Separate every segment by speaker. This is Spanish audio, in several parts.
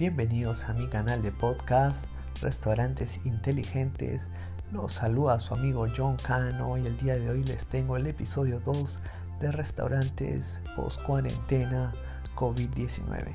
Speaker 1: Bienvenidos a mi canal de podcast Restaurantes Inteligentes. Los saluda su amigo John Cano y el día de hoy les tengo el episodio 2 de Restaurantes Post Cuarentena COVID-19.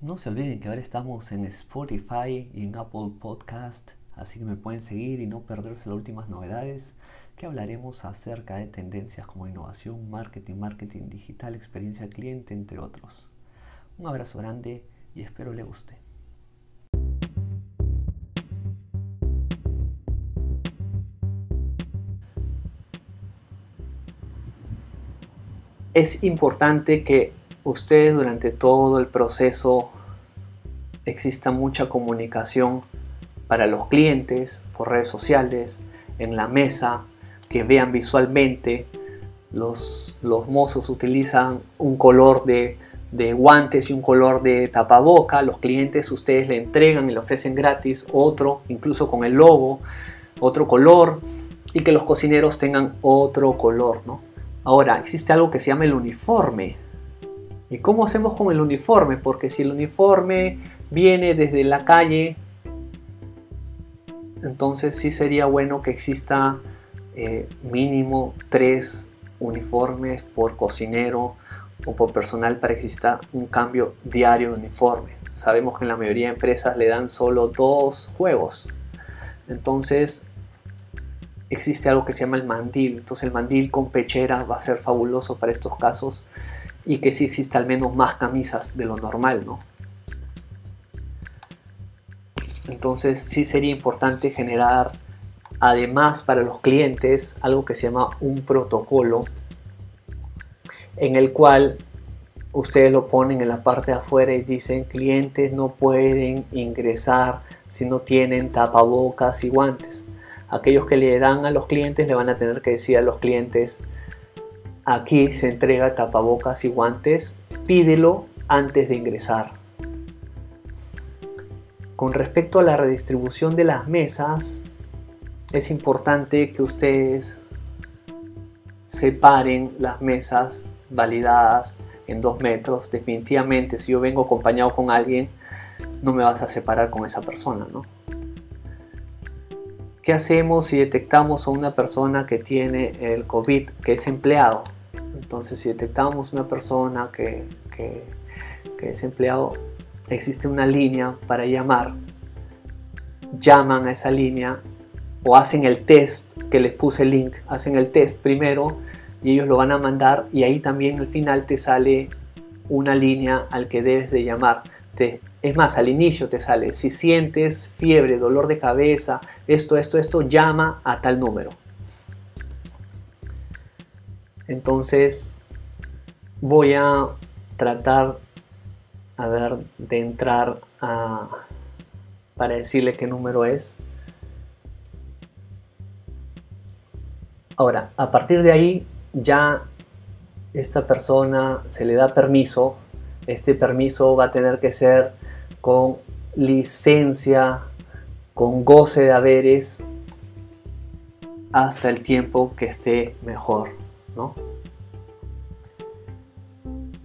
Speaker 1: No se olviden que ahora estamos en Spotify y en Apple Podcast, así que me pueden seguir y no perderse las últimas novedades que hablaremos acerca de tendencias como innovación, marketing, marketing digital, experiencia cliente, entre otros. Un abrazo grande y espero le guste. Es importante que ustedes durante todo el proceso exista mucha comunicación para los clientes por redes sociales, en la mesa, que vean visualmente. Los, los mozos utilizan un color de, de guantes y un color de tapaboca. Los clientes ustedes le entregan y le ofrecen gratis otro, incluso con el logo, otro color. Y que los cocineros tengan otro color, ¿no? Ahora, existe algo que se llama el uniforme. ¿Y cómo hacemos con el uniforme? Porque si el uniforme viene desde la calle, entonces sí sería bueno que exista eh, mínimo tres uniformes por cocinero o por personal para que exista un cambio diario de uniforme. Sabemos que en la mayoría de empresas le dan solo dos juegos. Entonces existe algo que se llama el mandil. Entonces el mandil con pechera va a ser fabuloso para estos casos y que si exista al menos más camisas de lo normal, ¿no? Entonces sí sería importante generar además para los clientes algo que se llama un protocolo en el cual ustedes lo ponen en la parte de afuera y dicen clientes no pueden ingresar si no tienen tapabocas y guantes. Aquellos que le dan a los clientes le van a tener que decir a los clientes aquí se entrega tapabocas y guantes, pídelo antes de ingresar. Con respecto a la redistribución de las mesas, es importante que ustedes separen las mesas validadas en dos metros. Definitivamente, si yo vengo acompañado con alguien, no me vas a separar con esa persona, ¿no? ¿Qué hacemos si detectamos a una persona que tiene el COVID, que es empleado? Entonces, si detectamos una persona que, que, que es empleado, existe una línea para llamar. Llaman a esa línea o hacen el test que les puse el link, hacen el test primero y ellos lo van a mandar y ahí también al final te sale una línea al que debes de llamar. es más, al inicio te sale, si sientes fiebre, dolor de cabeza, esto, esto, esto, llama a tal número. Entonces voy a tratar, de entrar a, para decirle qué número es. Ahora, a partir de ahí ya esta persona se le da permiso. Este permiso va a tener que ser con licencia, con goce de haberes hasta el tiempo que esté mejor, ¿no?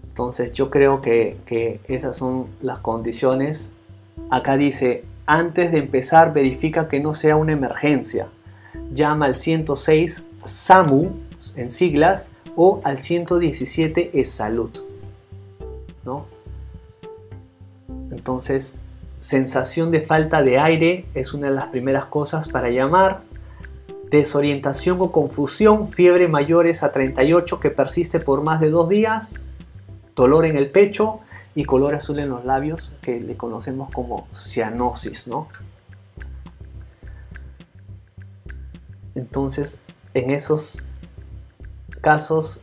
Speaker 1: Entonces yo creo que, que esas son las condiciones. Acá dice, antes de empezar verifica que no sea una emergencia. Llama al 106 SAMU en siglas o al 117 es salud. ¿no? Entonces, sensación de falta de aire es una de las primeras cosas para llamar. Desorientación o confusión, fiebre mayores a 38 que persiste por más de dos días, dolor en el pecho y color azul en los labios que le conocemos como cianosis, ¿no? Entonces, en esos casos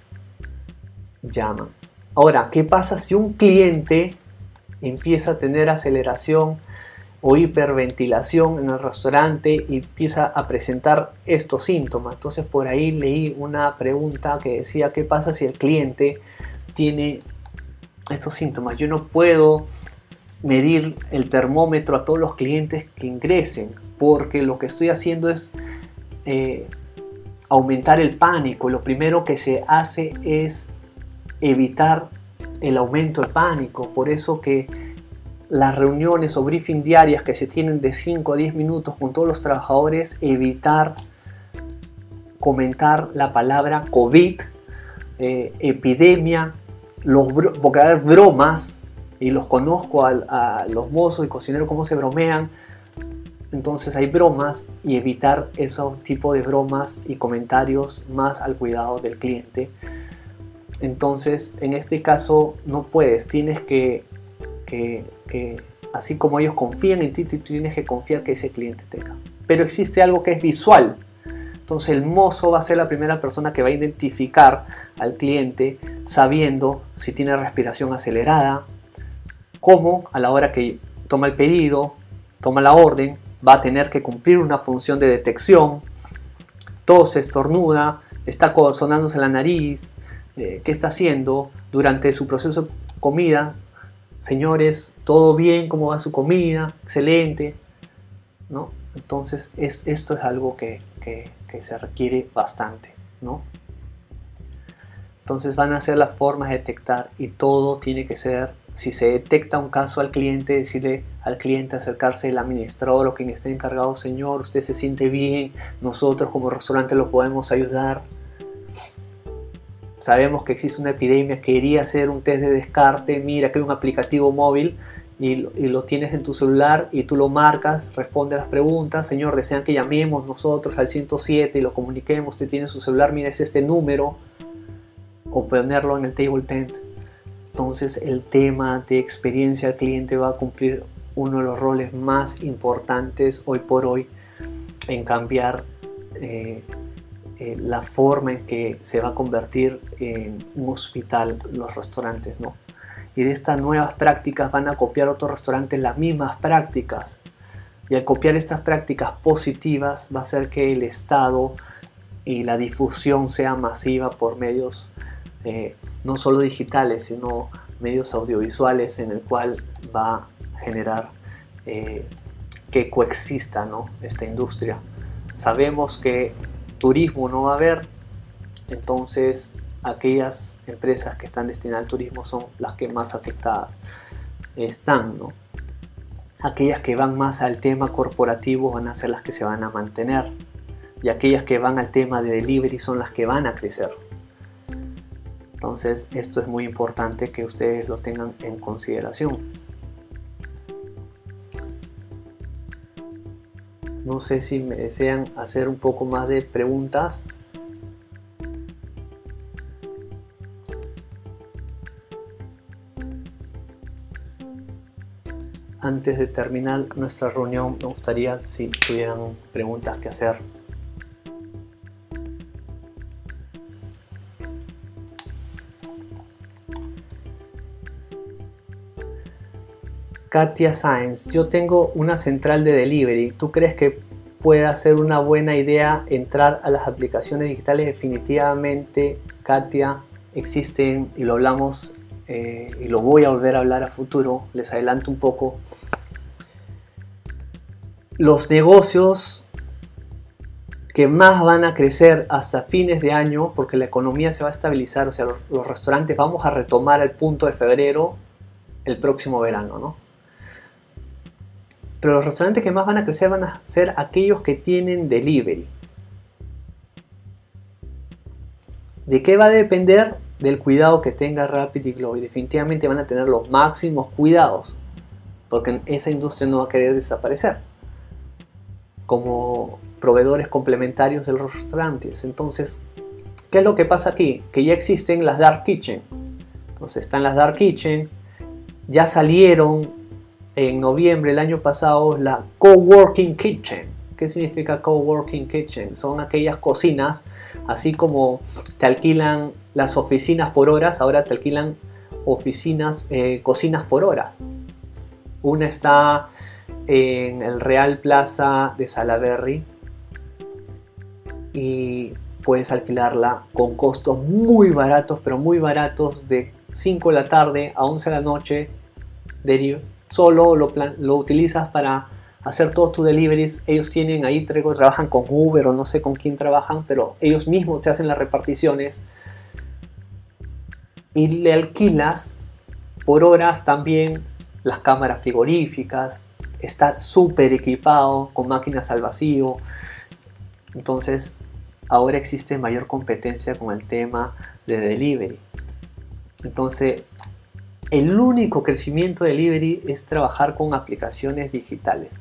Speaker 1: llaman. Ahora, ¿qué pasa si un cliente empieza a tener aceleración o hiperventilación en el restaurante y empieza a presentar estos síntomas? Entonces por ahí leí una pregunta que decía, ¿qué pasa si el cliente tiene estos síntomas? Yo no puedo medir el termómetro a todos los clientes que ingresen porque lo que estoy haciendo es eh, aumentar el pánico, lo primero que se hace es evitar el aumento de pánico. Por eso que las reuniones o briefing diarias que se tienen de 5 a 10 minutos con todos los trabajadores, evitar comentar la palabra COVID, eh, epidemia, los porque hay bromas, y los conozco a, los mozos y cocineros cómo se bromean, entonces hay bromas y evitar esos tipos de bromas y comentarios más al cuidado del cliente. Entonces, en este caso no puedes, tienes que, que, que así como ellos confían en ti, tú tienes que confiar que ese cliente tenga. Pero existe algo que es visual, entonces el mozo va a ser la primera persona que va a identificar al cliente sabiendo si tiene respiración acelerada, cómo a la hora que toma el pedido, toma la orden, va a tener que cumplir una función de detección, se estornuda, está sonándose la nariz, eh, qué está haciendo durante su proceso de comida. Señores, todo bien, cómo va su comida, excelente. ¿no? Entonces esto es algo que, se requiere bastante. ¿no? Entonces van a ser las formas de detectar y todo tiene que ser, si se detecta un caso al cliente, decirle al cliente acercarse al administrador o quien esté encargado, señor, usted se siente bien, nosotros como restaurante lo podemos ayudar. Sabemos que existe una epidemia, quería hacer un test de descarte, mira que hay un aplicativo móvil y, lo tienes en tu celular y tú lo marcas, responde a las preguntas, señor, desean que llamemos nosotros al 107 y lo comuniquemos, usted tiene su celular, mira es este número, o ponerlo en el table tent. Entonces el tema de experiencia al cliente va a cumplir uno de los roles más importantes hoy por hoy en cambiar eh, eh, la forma en que se va a convertir en un hospital los restaurantes, ¿no? Y de estas nuevas prácticas van a copiar otros restaurantes las mismas prácticas. Y al copiar estas prácticas positivas va a hacer que el Estado y la difusión sea masiva por medios eh, no solo digitales, sino medios audiovisuales en el cual va a generar eh, que coexista esta industria. Sabemos que turismo no va a haber, entonces aquellas empresas que están destinadas al turismo son las que más afectadas están. ¿no? Aquellas que van más al tema corporativo van a ser las que se van a mantener y aquellas que van al tema de delivery son las que van a crecer. Entonces esto es muy importante que ustedes lo tengan en consideración. No sé si me desean hacer un poco más de preguntas. Antes de terminar nuestra reunión, me gustaría si tuvieran preguntas que hacer. Katia Sáenz, yo tengo una central de delivery. ¿Tú crees que pueda ser una buena idea entrar a las aplicaciones digitales? Definitivamente, Katia, existen y lo hablamos eh, y lo voy a volver a hablar a futuro. Les adelanto un poco. Los negocios que más van a crecer hasta fines de año, porque la economía se va a estabilizar, o sea, los, los restaurantes vamos a retomar el punto de febrero el próximo verano, ¿no? Pero los restaurantes que más van a crecer van a ser aquellos que tienen delivery. ¿De qué va a depender? Del cuidado que tenga Rapid y Globo. Y definitivamente van a tener los máximos cuidados. Porque esa industria no va a querer desaparecer. Como proveedores complementarios de los restaurantes. Entonces, ¿qué es lo que pasa aquí? Que ya existen las Dark Kitchen. Entonces están las Dark Kitchen. Ya salieron en noviembre del año pasado la Coworking Kitchen. ¿Qué significa Coworking Kitchen? Son aquellas cocinas, así como te alquilan las oficinas por horas, ahora te alquilan oficinas, eh, cocinas por horas. Una está en el Real Plaza de Salaberry y puedes alquilarla con costos muy baratos, pero muy baratos, de 5 de la tarde a 11 de la noche, solo lo, lo utilizas para hacer todos tus deliveries. Ellos tienen ahí, trabajan con Uber o no sé con quién trabajan, pero ellos mismos te hacen las reparticiones. y le alquilas por horas también las cámaras frigoríficas, está súper equipado con máquinas al vacío. Entonces, ahora existe mayor competencia con el tema de delivery. Entonces, el único crecimiento de delivery es trabajar con aplicaciones digitales.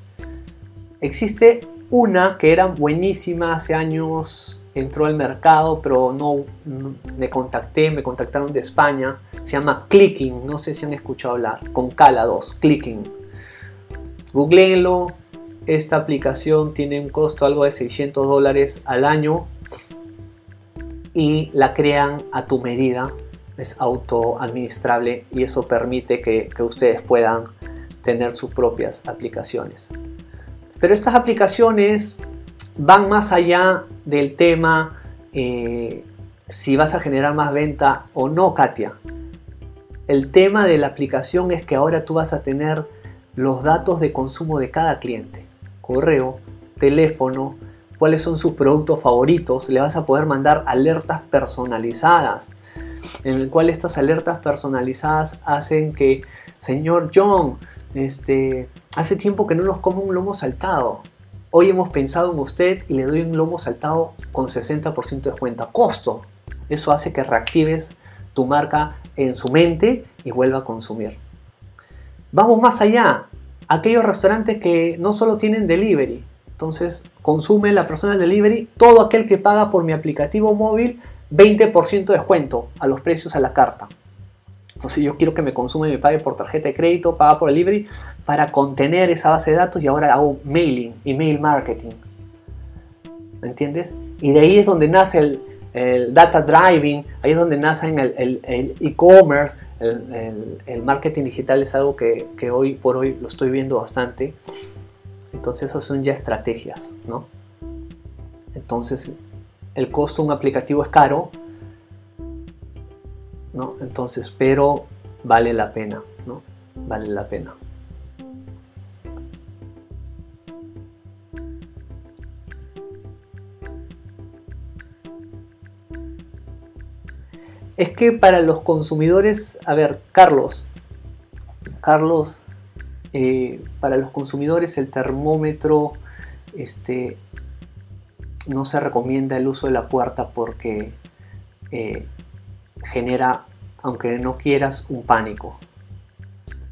Speaker 1: Existe una que era buenísima hace años, entró al mercado, pero no, me contacté, me contactaron de España. Se llama Clicking, no sé si han escuchado hablar, con Cala 2, Clicking. Googleenlo, esta aplicación tiene un costo algo de 600 dólares al año y la crean a tu medida. Es autoadministrable y eso permite que, ustedes puedan tener sus propias aplicaciones. Pero estas aplicaciones van más allá del tema eh, si vas a generar más venta o no, Katia. El tema de la aplicación es que ahora tú vas a tener los datos de consumo de cada cliente. Correo, teléfono, cuáles son sus productos favoritos. Le vas a poder mandar alertas personalizadas. En el cual estas alertas personalizadas hacen que, señor John, este, hace tiempo que no nos come un lomo saltado. Hoy hemos pensado en usted y le doy un lomo saltado con 60% de cuenta. Costo. Eso hace que reactives tu marca en su mente y vuelva a consumir. Vamos más allá. Aquellos restaurantes que no solo tienen delivery. Entonces, consume la persona del delivery. Todo aquel que paga por mi aplicativo móvil, 20% de descuento a los precios a la carta. Entonces yo quiero que me consume y me pague por tarjeta de crédito, paga por delivery, para contener esa base de datos y ahora hago mailing, email marketing. ¿Me entiendes? Y de ahí es donde nace el, data driving, ahí es donde nace el e-commerce, el, marketing digital es algo que, hoy por hoy lo estoy viendo bastante. Entonces, esas son ya estrategias, ¿no? Entonces, el costo de un aplicativo es caro, ¿no? Entonces, pero vale la pena, ¿no? Vale la pena. es que para los consumidores, a ver, Carlos, Carlos, eh, para los consumidores el termómetro este, no se recomienda el uso de la puerta porque eh, genera, aunque no quieras, un pánico,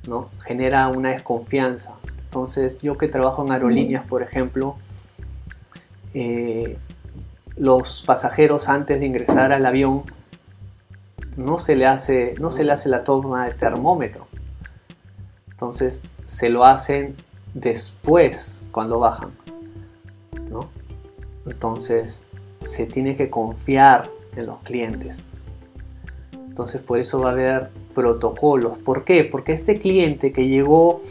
Speaker 1: ¿no? genera una desconfianza. Entonces, yo que trabajo en aerolíneas, por ejemplo, eh, los pasajeros antes de ingresar al avión no se le hace, no se le hace la toma de termómetro. Entonces se lo hacen después cuando bajan. Entonces se tiene que confiar en los clientes. Entonces por eso va a haber protocolos. ¿Por qué? Porque este cliente que llegó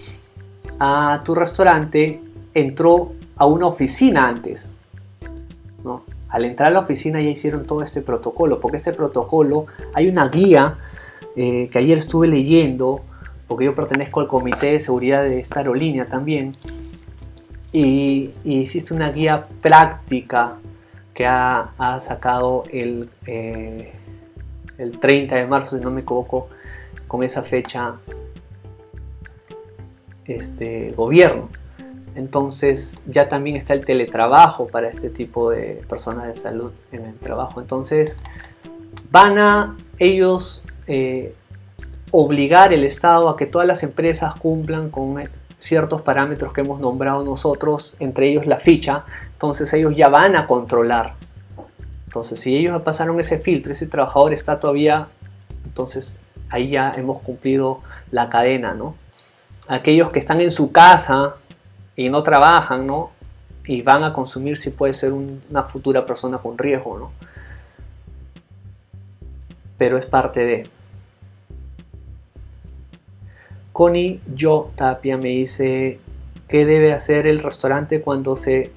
Speaker 1: a tu restaurante entró a una oficina antes. ¿no? al entrar a la oficina ya hicieron todo este protocolo, porque este protocolo hay una guía eh, que ayer estuve leyendo, porque yo pertenezco al comité de seguridad de esta aerolínea también, y, hiciste una guía práctica que ha, sacado el, eh, el 30 de marzo, si no me equivoco, con esa fecha este gobierno. Entonces ya también está el teletrabajo para este tipo de personas de salud en el trabajo. Entonces van a ellos eh, obligar el Estado a que todas las empresas cumplan con ciertos parámetros que hemos nombrado nosotros, entre ellos la ficha. Entonces ellos ya van a controlar. Entonces si ellos pasaron ese filtro, ese trabajador está todavía, entonces ahí ya hemos cumplido la cadena, ¿no? Aquellos que están en su casa y no trabajan, ¿no? Y van a consumir si puede ser una futura persona con riesgo, ¿no? Pero es parte de... Connie Yo Tapia me dice, ¿qué debe hacer el restaurante cuando se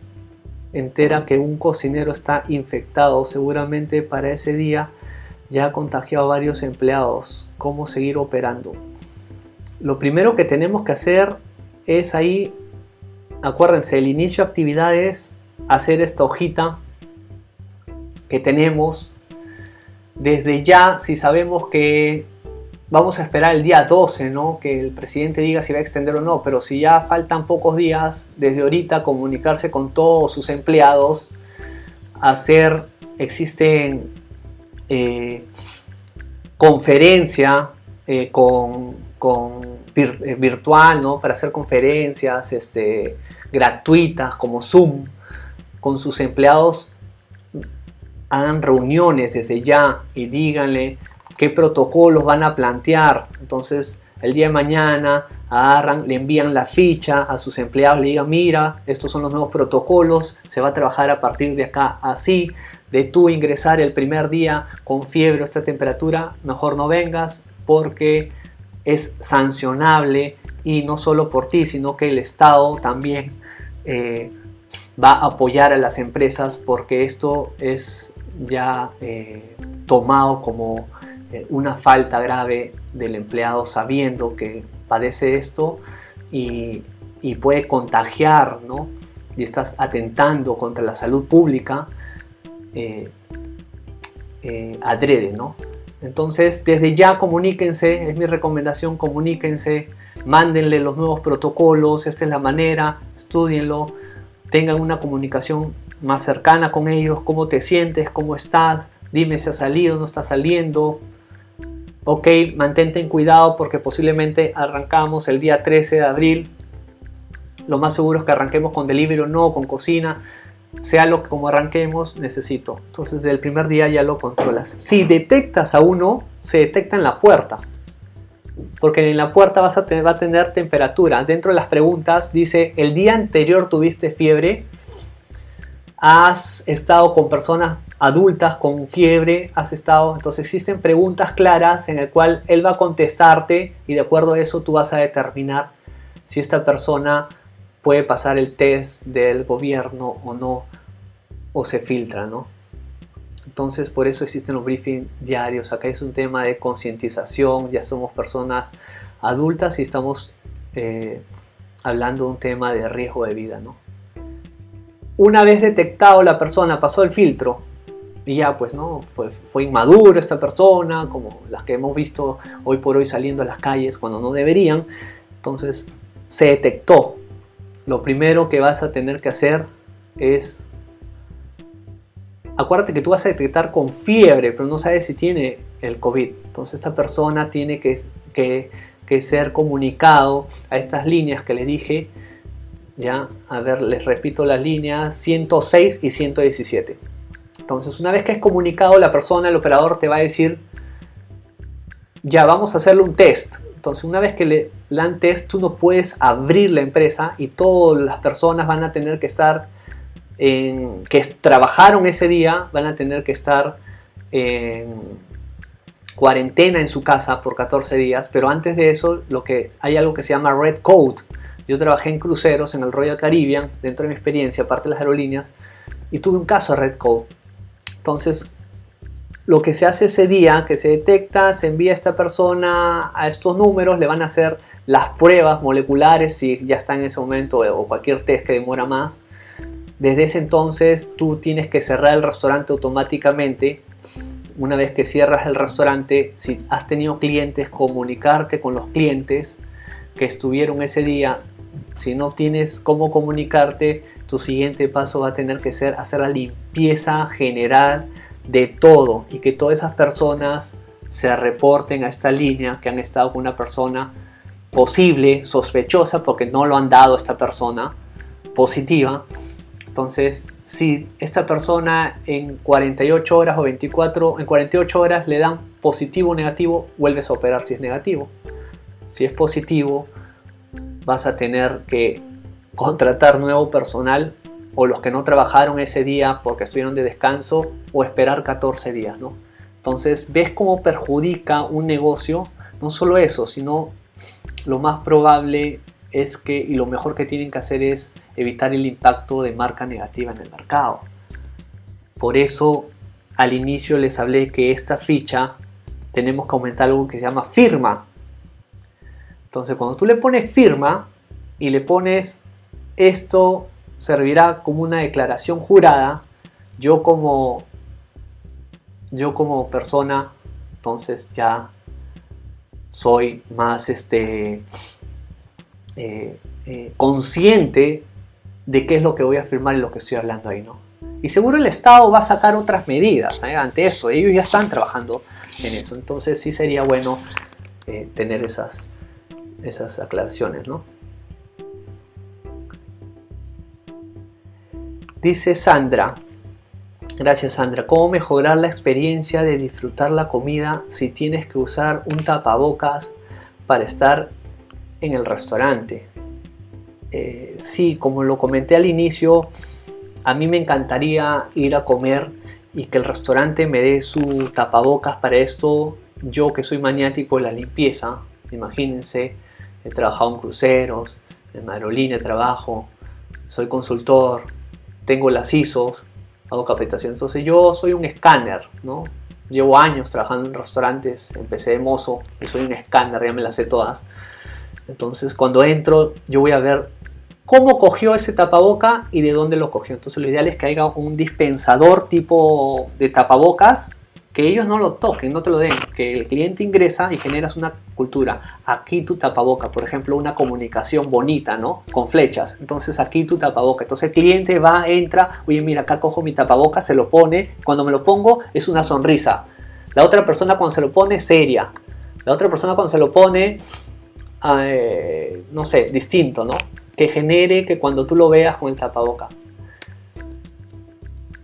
Speaker 1: entera que un cocinero está infectado? Seguramente para ese día ya ha contagiado a varios empleados. ¿Cómo seguir operando? Lo primero que tenemos que hacer es ahí acuérdense, el inicio de actividades, hacer esta hojita que tenemos, desde ya, si sabemos que vamos a esperar el día 12, ¿no? Que el presidente diga si va a extender o no, pero si ya faltan pocos días, desde ahorita comunicarse con todos sus empleados, hacer, existen eh, conferencia eh, con, eh, virtual, ¿no? Para hacer conferencias este, gratuitas como Zoom con sus empleados hagan reuniones desde ya y díganle qué protocolos van a plantear. Entonces, el día de mañana agarran, le envían la ficha a sus empleados, le digan, mira, estos son los nuevos protocolos, se va a trabajar a partir de acá así, de tú ingresar el primer día con fiebre o esta temperatura, mejor no vengas porque es sancionable y no solo por ti, sino que el Estado también eh, va a apoyar a las empresas porque esto es ya eh, tomado como una falta grave del empleado sabiendo que padece esto y, puede contagiar, ¿no? Y estás atentando contra la salud pública eh, adrede, ¿no? Entonces, desde ya comuníquense, es mi recomendación, comuníquense, mándenle los nuevos protocolos, esta es la manera, estudienlo, tengan una comunicación más cercana con ellos, cómo te sientes, cómo estás, dime si ha salido, no está saliendo. Ok, mantente en cuidado porque posiblemente arrancamos el día 13 de abril. Lo más seguro es que arranquemos con delivery o no, con cocina. Sea lo que como arranquemos, necesito. Entonces, del primer día ya lo controlas. Si detectas a uno, se detecta en la puerta. Porque en la puerta vas a tener, va a tener temperatura. Dentro de las preguntas dice, el día anterior tuviste fiebre, has estado con personas adultas con fiebre, has estado, entonces existen preguntas claras en el cual él va a contestarte y de acuerdo a eso tú vas a determinar si esta persona puede pasar el test del gobierno o no, o se filtra, ¿no? Entonces por eso existen los briefings diarios, acá es un tema de concientización, ya somos personas adultas y estamos eh, hablando de un tema de riesgo de vida, ¿no? Una vez detectado la persona, pasó el filtro y ya pues no, fue, fue inmadura esta persona, como las que hemos visto hoy por hoy saliendo a las calles cuando no deberían. Entonces se detectó. Lo primero que vas a tener que hacer es acuérdate que tú vas a detectar con fiebre, pero no sabes si tiene el COVID. Entonces esta persona tiene que, que, que, ser comunicado a estas líneas que le dije ya, a ver, les repito las líneas 106 y 117. Entonces, una vez que es comunicado la persona, el operador te va a decir, ya, vamos a hacerle un test. Entonces, una vez que le dan test, tú no puedes abrir la empresa y todas las personas van a tener que estar que trabajaron ese día, van a tener que estar en cuarentena en su casa por 14 días, pero antes de eso, lo que hay algo que se llama Red Code, yo trabajé en cruceros en el Royal Caribbean, dentro de mi experiencia, aparte de las aerolíneas, y tuve un caso de Red Code. Entonces, lo que se hace ese día, que se detecta, se envía a esta persona a estos números, le van a hacer las pruebas moleculares si ya está en ese momento o cualquier test que demora más. Desde ese entonces tú tienes que cerrar el restaurante automáticamente. Una vez que cierras el restaurante, si has tenido clientes, comunicarte con los clientes que estuvieron ese día si no tienes cómo comunicarte, tu siguiente paso va a tener que ser hacer la limpieza general de todo y que todas esas personas se reporten a esta línea que han estado con una persona posible, sospechosa, porque no lo han dado a esta persona positiva. Entonces, si esta persona en 48 horas o 24, en 48 horas le dan positivo o negativo, vuelves a operar si es negativo. Si es positivo, vas a tener que contratar nuevo personal o los que no trabajaron ese día porque estuvieron de descanso o esperar 14 días, ¿no? Entonces, ves cómo perjudica un negocio, no solo eso, sino lo más probable es que, y lo mejor que tienen que hacer es evitar el impacto de marca negativa en el mercado. Por eso, al inicio les hablé que esta ficha tenemos que aumentar algo que se llama firma. Entonces, cuando tú le pones firma y le pones esto servirá como una declaración jurada, yo como yo como persona, entonces ya soy más este, eh, eh, consciente de qué es lo que voy a afirmar y lo que estoy hablando ahí, ¿no? Y seguro el Estado va a sacar otras medidas ¿eh? ante eso. Ellos ya están trabajando en eso. Entonces sí sería bueno tener esas, esas aclaraciones, ¿no? Dice Sandra, gracias Sandra, ¿cómo mejorar la experiencia de disfrutar la comida si tienes que usar un tapabocas para estar en el restaurante? Eh, sí, como lo comenté al inicio, a mí me encantaría ir a comer y que el restaurante me dé su tapabocas para esto. Yo que soy maniático de la limpieza, imagínense, he trabajado en cruceros, en aerolínea trabajo, soy consultor, tengo las ISOs, hago capacitación. Entonces yo soy un escáner, ¿no? Llevo años trabajando en restaurantes, empecé de mozo y soy un escáner, ya me las sé todas. Entonces cuando entro yo voy a ver cómo cogió ese tapaboca y de dónde lo cogió. Entonces lo ideal es que haya un dispensador tipo de tapabocas que ellos no lo toquen, no te lo den, que el cliente ingresa y generas una cultura. Aquí tu tapaboca, por ejemplo, una comunicación bonita, ¿no? Con flechas. Entonces aquí tu tapaboca. Entonces el cliente va, entra, oye, mira, acá cojo mi tapaboca, se lo pone. Cuando me lo pongo es una sonrisa. La otra persona cuando se lo pone, seria. La otra persona cuando se lo pone, eh, no sé, distinto, ¿no? Que genere que cuando tú lo veas con el tapaboca.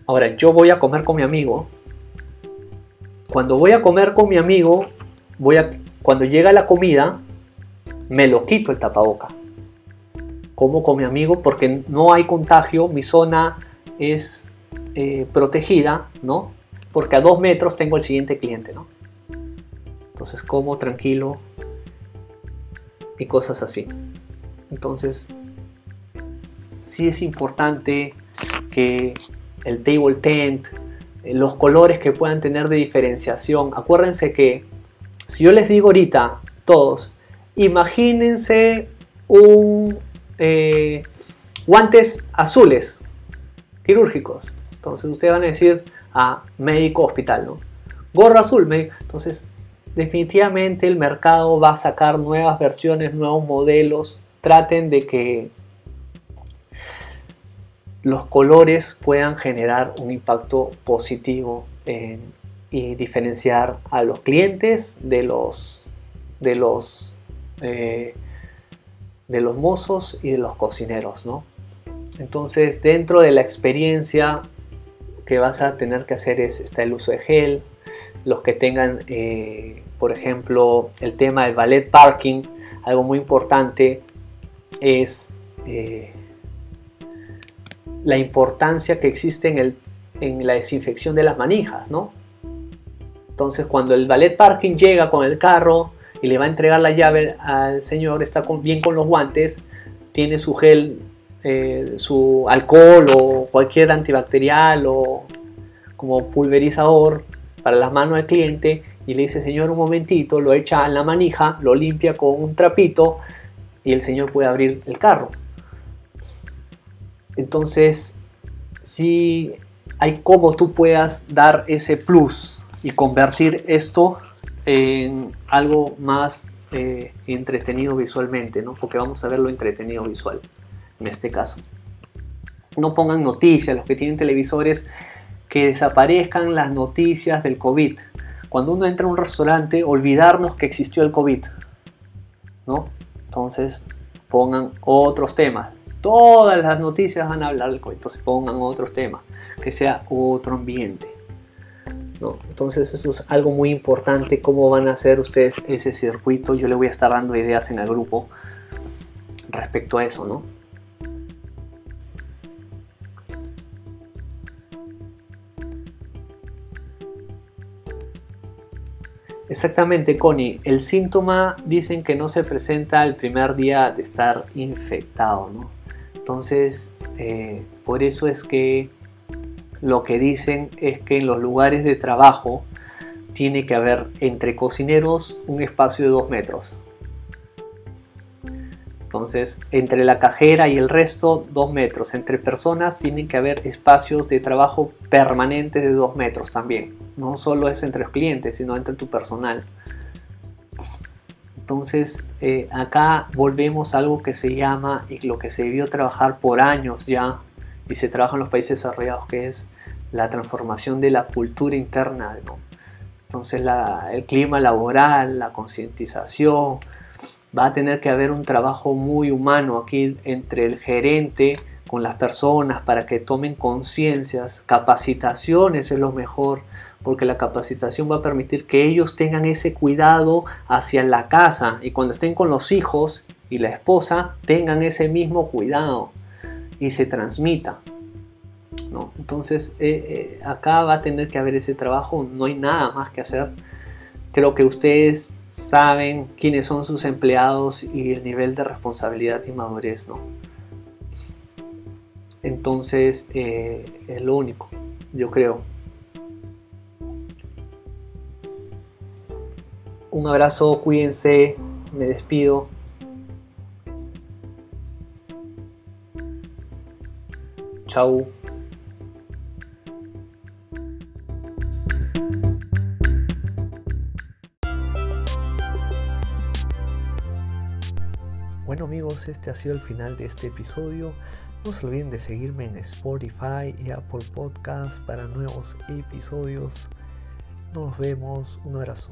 Speaker 1: Ahora, yo voy a comer con mi amigo cuando voy a comer con mi amigo, voy a, cuando llega la comida, me lo quito el tapaboca. Como con mi amigo porque no hay contagio, mi zona es eh, protegida, ¿no? Porque a dos metros tengo el siguiente cliente, ¿no? Entonces como tranquilo y cosas así. Entonces, sí es importante que el table tent, los colores que puedan tener de diferenciación. Acuérdense que si yo les digo ahorita, todos, imagínense un eh, guantes azules quirúrgicos. Entonces ustedes van a decir a ah, médico hospital, ¿no? Gorro azul, entonces definitivamente el mercado va a sacar nuevas versiones, nuevos modelos. Traten de que los colores puedan generar un impacto positivo y diferenciar a los clientes de los de los eh, de los mozos y de los cocineros ¿no? entonces dentro de la experiencia que vas a tener que hacer es está el uso de gel los que tengan eh, por ejemplo el tema del ballet parking algo muy importante es eh, la importancia que existe en, el, en la desinfección de las manijas, ¿no? Entonces, cuando el ballet parking llega con el carro y le va a entregar la llave al señor, está bien con los guantes, tiene su gel, eh, su alcohol o cualquier antibacterial o como pulverizador para las manos del cliente y le dice, señor, un momentito, lo echa en la manija, lo limpia con un trapito y el señor puede abrir el carro. Entonces, si hay cómo tú puedas dar ese plus y convertir esto en algo más eh, entretenido visualmente, ¿no? Porque vamos a ver lo entretenido visual en este caso. No pongan noticias, los que tienen televisores, que desaparezcan las noticias del COVID. Cuando uno entra a un restaurante, olvidarnos que existió el COVID, ¿no? Entonces, pongan otros temas todas las noticias van a hablar del COVID, entonces pongan otros temas, que sea otro ambiente. Entonces eso es algo muy importante, cómo van a hacer ustedes ese circuito. Yo les voy a estar dando ideas en el grupo respecto a eso, ¿no? Exactamente, Connie. El síntoma dicen que no se presenta el primer día de estar infectado, ¿no? Entonces, eh, por eso es que lo que dicen es que en los lugares de trabajo tiene que haber entre cocineros un espacio de dos metros. Entonces, entre la cajera y el resto, dos metros. Entre personas tienen que haber espacios de trabajo permanentes de dos metros también. No solo es entre los clientes, sino entre tu personal. Entonces, eh, acá volvemos a algo que se llama y lo que se debió trabajar por años ya, y se trabaja en los países desarrollados, que es la transformación de la cultura interna. Entonces, el clima laboral, la concientización, va a tener que haber un trabajo muy humano aquí entre el gerente con las personas para que tomen conciencias, capacitaciones es lo mejor, porque la capacitación va a permitir que ellos tengan ese cuidado hacia la casa y cuando estén con los hijos y la esposa tengan ese mismo cuidado y se transmita. ¿no? Entonces eh, eh, acá va a tener que haber ese trabajo, no hay nada más que hacer. Creo que ustedes saben quiénes son sus empleados y el nivel de responsabilidad y madurez, ¿no? Entonces eh, es lo único, yo creo. Un abrazo, cuídense, me despido. Chau. Bueno amigos, este ha sido el final de este episodio. No se olviden de seguirme en Spotify y Apple Podcasts para nuevos episodios. Nos vemos, un abrazo.